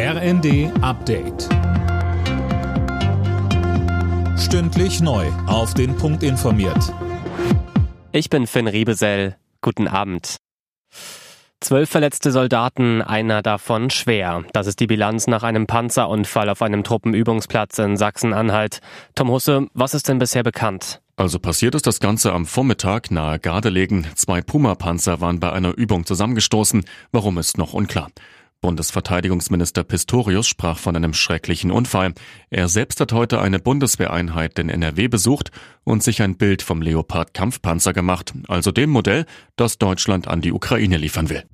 RND Update. Stündlich neu. Auf den Punkt informiert. Ich bin Finn Riebesell. Guten Abend. Zwölf verletzte Soldaten, einer davon schwer. Das ist die Bilanz nach einem Panzerunfall auf einem Truppenübungsplatz in Sachsen-Anhalt. Tom Husse, was ist denn bisher bekannt? Also passiert ist das Ganze am Vormittag nahe Gardelegen. Zwei Puma-Panzer waren bei einer Übung zusammengestoßen. Warum ist noch unklar. Bundesverteidigungsminister Pistorius sprach von einem schrecklichen Unfall. Er selbst hat heute eine Bundeswehreinheit in NRW besucht und sich ein Bild vom Leopard Kampfpanzer gemacht, also dem Modell, das Deutschland an die Ukraine liefern will.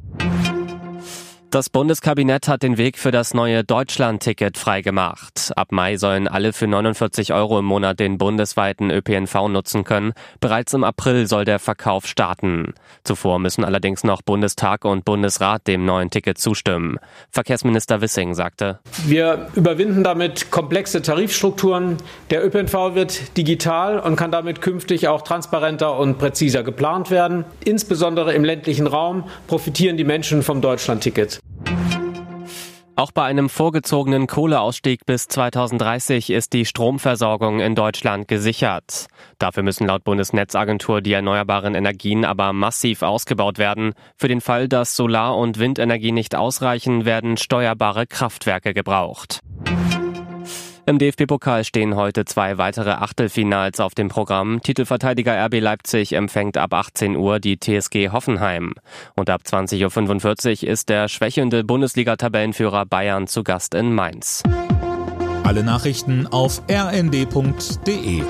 Das Bundeskabinett hat den Weg für das neue Deutschland-Ticket freigemacht. Ab Mai sollen alle für 49 Euro im Monat den bundesweiten ÖPNV nutzen können. Bereits im April soll der Verkauf starten. Zuvor müssen allerdings noch Bundestag und Bundesrat dem neuen Ticket zustimmen. Verkehrsminister Wissing sagte, Wir überwinden damit komplexe Tarifstrukturen. Der ÖPNV wird digital und kann damit künftig auch transparenter und präziser geplant werden. Insbesondere im ländlichen Raum profitieren die Menschen vom Deutschland-Ticket. Auch bei einem vorgezogenen Kohleausstieg bis 2030 ist die Stromversorgung in Deutschland gesichert. Dafür müssen laut Bundesnetzagentur die erneuerbaren Energien aber massiv ausgebaut werden. Für den Fall, dass Solar- und Windenergie nicht ausreichen, werden steuerbare Kraftwerke gebraucht. Im DFB-Pokal stehen heute zwei weitere Achtelfinals auf dem Programm. Titelverteidiger RB Leipzig empfängt ab 18 Uhr die TSG Hoffenheim. Und ab 20.45 Uhr ist der schwächelnde Bundesliga-Tabellenführer Bayern zu Gast in Mainz. Alle Nachrichten auf rnd.de